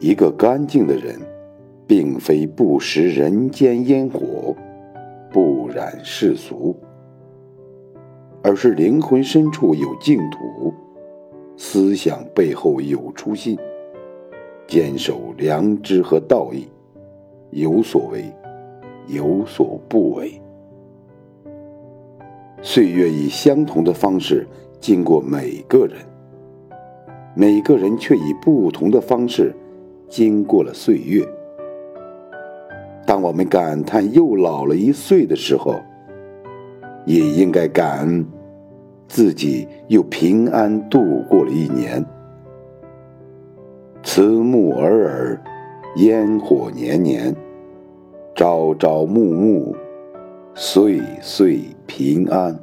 一个干净的人，并非不食人间烟火，不染世俗，而是灵魂深处有净土，思想背后有初心，坚守良知和道义，有所为，有所不为。岁月以相同的方式经过每个人，每个人却以不同的方式。经过了岁月，当我们感叹又老了一岁的时候，也应该感恩自己又平安度过了一年。慈木尔尔，烟火年年，朝朝暮暮，岁岁平安。